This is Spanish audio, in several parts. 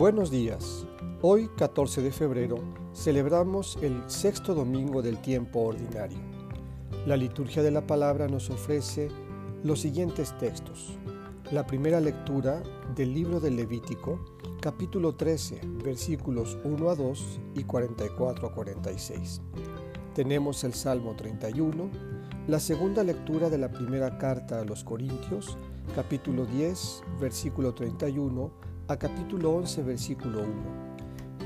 Buenos días. Hoy, 14 de febrero, celebramos el sexto domingo del tiempo ordinario. La liturgia de la palabra nos ofrece los siguientes textos. La primera lectura del libro del Levítico, capítulo 13, versículos 1 a 2 y 44 a 46. Tenemos el Salmo 31, la segunda lectura de la primera carta a los Corintios, capítulo 10, versículo 31 a capítulo 11, versículo 1.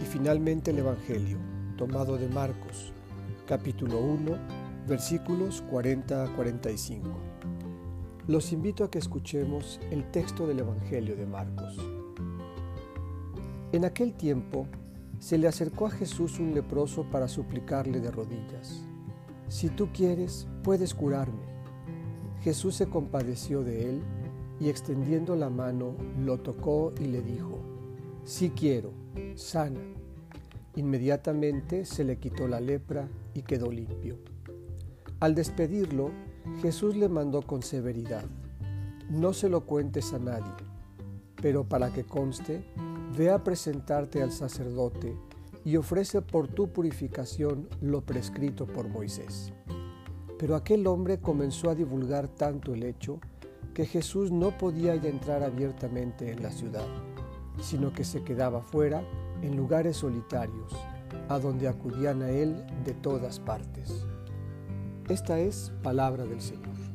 Y finalmente el Evangelio, tomado de Marcos, capítulo 1, versículos 40 a 45. Los invito a que escuchemos el texto del Evangelio de Marcos. En aquel tiempo se le acercó a Jesús un leproso para suplicarle de rodillas, Si tú quieres, puedes curarme. Jesús se compadeció de él y extendiendo la mano lo tocó y le dijo, Sí quiero, sana. Inmediatamente se le quitó la lepra y quedó limpio. Al despedirlo, Jesús le mandó con severidad, No se lo cuentes a nadie, pero para que conste, ve a presentarte al sacerdote y ofrece por tu purificación lo prescrito por Moisés. Pero aquel hombre comenzó a divulgar tanto el hecho que Jesús no podía ya entrar abiertamente en la ciudad, sino que se quedaba fuera en lugares solitarios, a donde acudían a Él de todas partes. Esta es palabra del Señor.